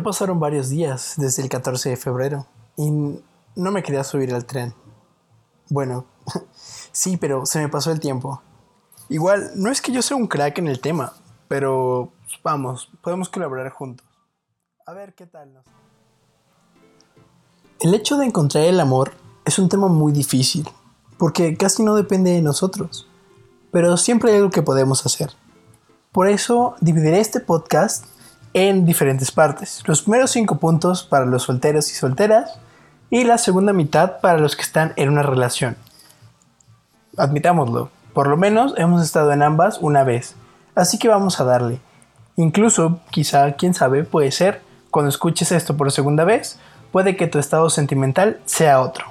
Ya pasaron varios días desde el 14 de febrero y no me quería subir al tren. Bueno, sí, pero se me pasó el tiempo. Igual, no es que yo sea un crack en el tema, pero vamos, podemos colaborar juntos. A ver qué tal nos... El hecho de encontrar el amor es un tema muy difícil, porque casi no depende de nosotros, pero siempre hay algo que podemos hacer. Por eso dividiré este podcast en diferentes partes. Los primeros cinco puntos para los solteros y solteras y la segunda mitad para los que están en una relación. Admitámoslo, por lo menos hemos estado en ambas una vez, así que vamos a darle. Incluso, quizá, quién sabe, puede ser, cuando escuches esto por segunda vez, puede que tu estado sentimental sea otro.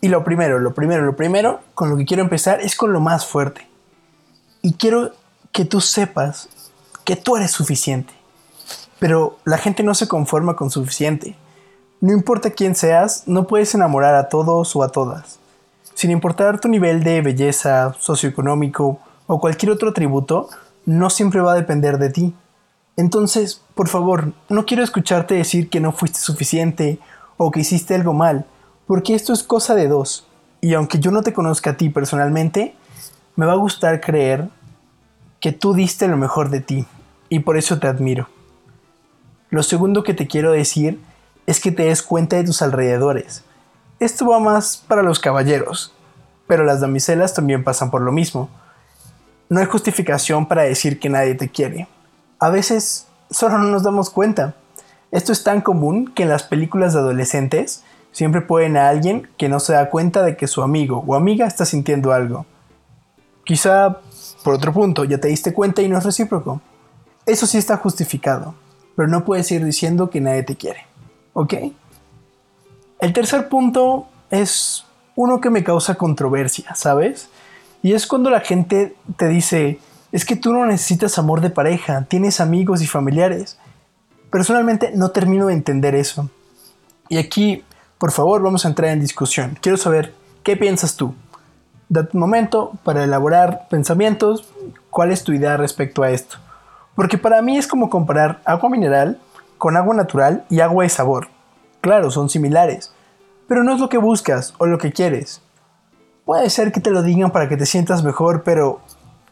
Y lo primero, lo primero, lo primero, con lo que quiero empezar es con lo más fuerte. Y quiero que tú sepas que tú eres suficiente. Pero la gente no se conforma con suficiente. No importa quién seas, no puedes enamorar a todos o a todas. Sin importar tu nivel de belleza, socioeconómico o cualquier otro atributo, no siempre va a depender de ti. Entonces, por favor, no quiero escucharte decir que no fuiste suficiente o que hiciste algo mal, porque esto es cosa de dos. Y aunque yo no te conozca a ti personalmente, me va a gustar creer que tú diste lo mejor de ti, y por eso te admiro. Lo segundo que te quiero decir es que te des cuenta de tus alrededores. Esto va más para los caballeros, pero las damiselas también pasan por lo mismo. No hay justificación para decir que nadie te quiere. A veces solo no nos damos cuenta. Esto es tan común que en las películas de adolescentes siempre pueden a alguien que no se da cuenta de que su amigo o amiga está sintiendo algo. Quizá, por otro punto, ya te diste cuenta y no es recíproco. Eso sí está justificado pero no puedes ir diciendo que nadie te quiere. ¿Ok? El tercer punto es uno que me causa controversia, ¿sabes? Y es cuando la gente te dice, es que tú no necesitas amor de pareja, tienes amigos y familiares. Personalmente no termino de entender eso. Y aquí, por favor, vamos a entrar en discusión. Quiero saber qué piensas tú. Date un momento para elaborar pensamientos. ¿Cuál es tu idea respecto a esto? Porque para mí es como comparar agua mineral con agua natural y agua de sabor. Claro, son similares, pero no es lo que buscas o lo que quieres. Puede ser que te lo digan para que te sientas mejor, pero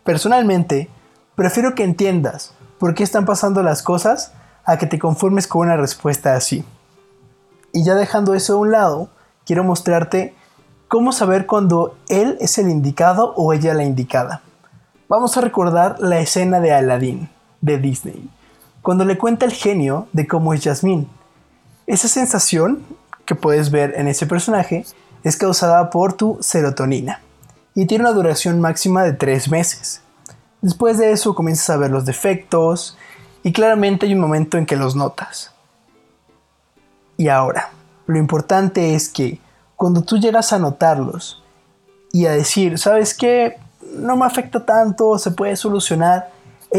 personalmente prefiero que entiendas por qué están pasando las cosas a que te conformes con una respuesta así. Y ya dejando eso a un lado, quiero mostrarte cómo saber cuando él es el indicado o ella la indicada. Vamos a recordar la escena de Aladdin de Disney, cuando le cuenta el genio de cómo es Jasmine. Esa sensación que puedes ver en ese personaje es causada por tu serotonina y tiene una duración máxima de tres meses. Después de eso comienzas a ver los defectos y claramente hay un momento en que los notas. Y ahora, lo importante es que cuando tú llegas a notarlos y a decir, ¿sabes qué? No me afecta tanto, se puede solucionar,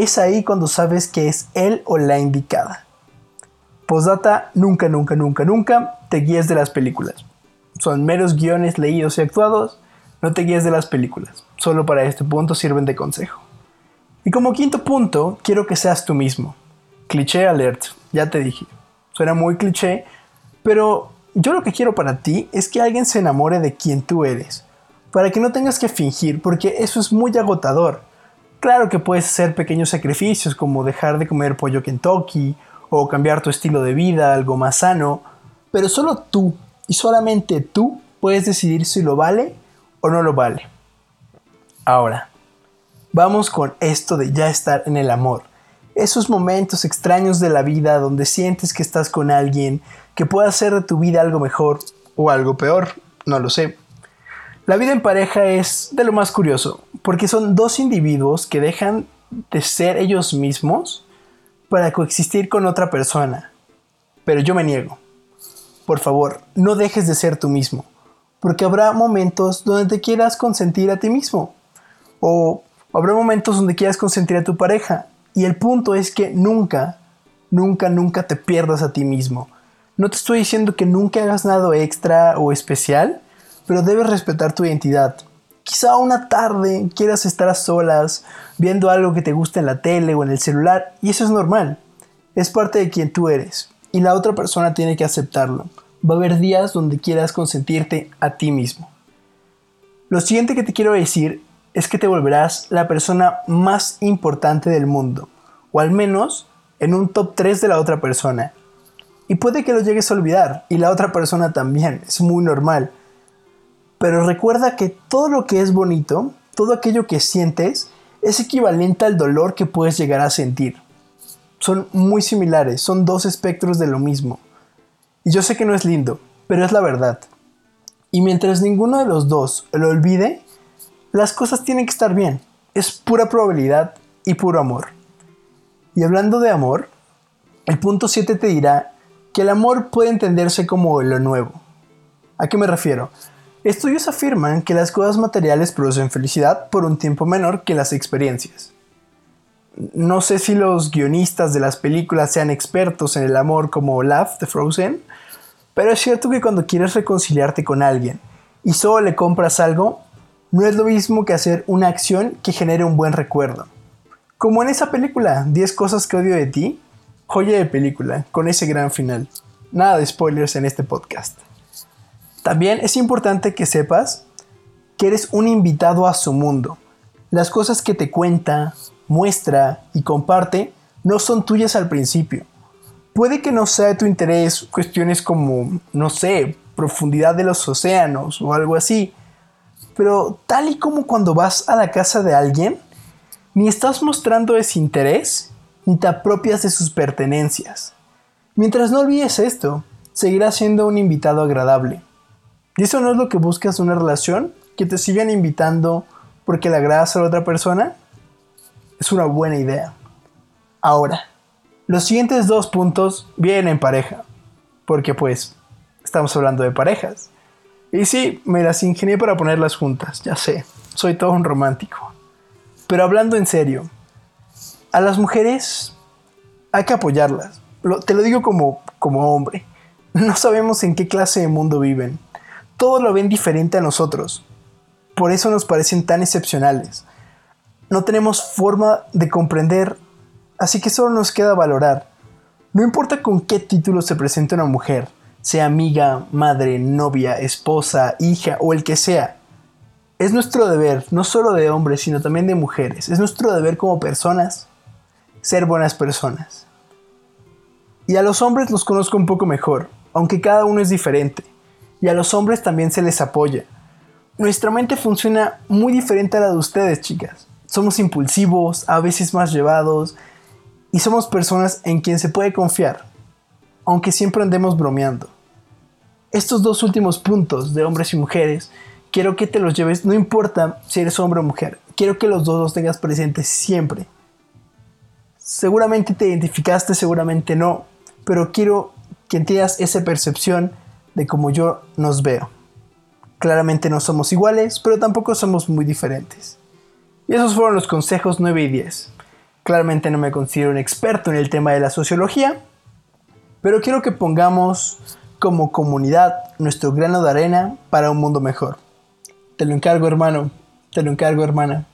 es ahí cuando sabes que es él o la indicada. Postdata, nunca, nunca, nunca, nunca te guíes de las películas. Son meros guiones leídos y actuados, no te guíes de las películas. Solo para este punto sirven de consejo. Y como quinto punto, quiero que seas tú mismo. Cliché alert, ya te dije. Suena muy cliché, pero yo lo que quiero para ti es que alguien se enamore de quien tú eres. Para que no tengas que fingir, porque eso es muy agotador. Claro que puedes hacer pequeños sacrificios como dejar de comer pollo Kentucky o cambiar tu estilo de vida algo más sano, pero solo tú y solamente tú puedes decidir si lo vale o no lo vale. Ahora, vamos con esto de ya estar en el amor. Esos momentos extraños de la vida donde sientes que estás con alguien que puede hacer de tu vida algo mejor o algo peor, no lo sé. La vida en pareja es de lo más curioso, porque son dos individuos que dejan de ser ellos mismos para coexistir con otra persona. Pero yo me niego. Por favor, no dejes de ser tú mismo, porque habrá momentos donde te quieras consentir a ti mismo, o habrá momentos donde quieras consentir a tu pareja, y el punto es que nunca, nunca, nunca te pierdas a ti mismo. No te estoy diciendo que nunca hagas nada extra o especial, pero debes respetar tu identidad. Quizá una tarde quieras estar a solas viendo algo que te gusta en la tele o en el celular y eso es normal. Es parte de quien tú eres. y la otra persona tiene que aceptarlo. Va a haber días donde quieras consentirte a ti mismo. Lo siguiente que te quiero decir es que te volverás la persona más importante del mundo, o al menos en un top 3 de la otra persona. Y puede que lo llegues a olvidar, y la otra persona también, es muy normal. Pero recuerda que todo lo que es bonito, todo aquello que sientes, es equivalente al dolor que puedes llegar a sentir. Son muy similares, son dos espectros de lo mismo. Y yo sé que no es lindo, pero es la verdad. Y mientras ninguno de los dos lo olvide, las cosas tienen que estar bien. Es pura probabilidad y puro amor. Y hablando de amor, el punto 7 te dirá que el amor puede entenderse como lo nuevo. ¿A qué me refiero? Estudios afirman que las cosas materiales producen felicidad por un tiempo menor que las experiencias. No sé si los guionistas de las películas sean expertos en el amor como Olaf de Frozen, pero es cierto que cuando quieres reconciliarte con alguien y solo le compras algo, no es lo mismo que hacer una acción que genere un buen recuerdo. Como en esa película, 10 cosas que odio de ti, joya de película, con ese gran final. Nada de spoilers en este podcast. También es importante que sepas que eres un invitado a su mundo. Las cosas que te cuenta, muestra y comparte no son tuyas al principio. Puede que no sea de tu interés cuestiones como, no sé, profundidad de los océanos o algo así, pero tal y como cuando vas a la casa de alguien, ni estás mostrando ese interés, ni te apropias de sus pertenencias. Mientras no olvides esto, seguirás siendo un invitado agradable. ¿Y eso no es lo que buscas en una relación? ¿Que te sigan invitando porque le agradas a la otra persona? Es una buena idea. Ahora, los siguientes dos puntos vienen en pareja, porque pues estamos hablando de parejas. Y sí, me las ingenié para ponerlas juntas, ya sé, soy todo un romántico. Pero hablando en serio, a las mujeres hay que apoyarlas. te lo digo como, como hombre. No sabemos en qué clase de mundo viven. Todo lo ven diferente a nosotros. Por eso nos parecen tan excepcionales. No tenemos forma de comprender, así que solo nos queda valorar. No importa con qué título se presente una mujer, sea amiga, madre, novia, esposa, hija o el que sea. Es nuestro deber, no solo de hombres, sino también de mujeres, es nuestro deber como personas ser buenas personas. Y a los hombres los conozco un poco mejor, aunque cada uno es diferente. Y a los hombres también se les apoya. Nuestra mente funciona muy diferente a la de ustedes, chicas. Somos impulsivos, a veces más llevados, y somos personas en quien se puede confiar, aunque siempre andemos bromeando estos dos últimos puntos de hombres y mujeres, quiero que te los lleves, no importa si eres hombre o mujer, quiero que los dos los tengas presentes siempre. Seguramente te identificaste, seguramente no, pero quiero que tengas esa percepción de cómo yo nos veo. Claramente no somos iguales, pero tampoco somos muy diferentes. Y esos fueron los consejos 9 y 10. Claramente no me considero un experto en el tema de la sociología, pero quiero que pongamos como comunidad nuestro grano de arena para un mundo mejor. Te lo encargo hermano, te lo encargo hermana.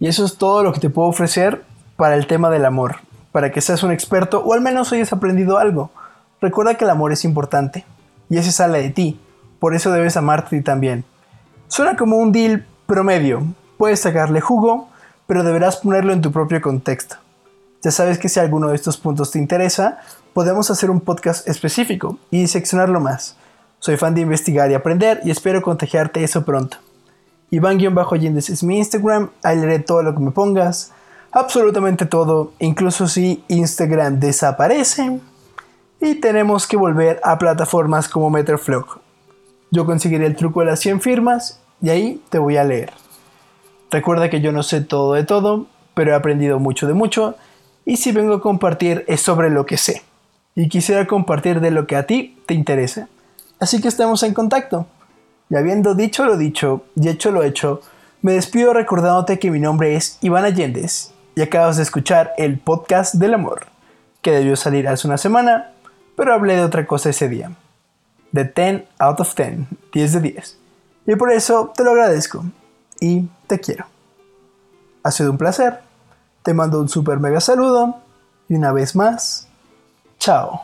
Y eso es todo lo que te puedo ofrecer para el tema del amor, para que seas un experto o al menos hayas aprendido algo. Recuerda que el amor es importante y ese sale de ti, por eso debes amarte también. Suena como un deal promedio, puedes sacarle jugo, pero deberás ponerlo en tu propio contexto. Ya sabes que si alguno de estos puntos te interesa, podemos hacer un podcast específico y seccionarlo más. Soy fan de investigar y aprender y espero contagiarte eso pronto. Iván-Allendez es mi Instagram, ahí leeré todo lo que me pongas, absolutamente todo, incluso si Instagram desaparece. Y tenemos que volver a plataformas como Meterflog. Yo conseguiré el truco de las 100 firmas y ahí te voy a leer. Recuerda que yo no sé todo de todo, pero he aprendido mucho de mucho y si vengo a compartir es sobre lo que sé y quisiera compartir de lo que a ti te interese. Así que estemos en contacto. Y habiendo dicho lo dicho y hecho lo hecho, me despido recordándote que mi nombre es Iván Allendez y acabas de escuchar el podcast del amor, que debió salir hace una semana, pero hablé de otra cosa ese día. De 10 out of 10, 10 de 10. Y por eso te lo agradezco y te quiero. Ha sido un placer. Te mando un super mega saludo y una vez más, Chao.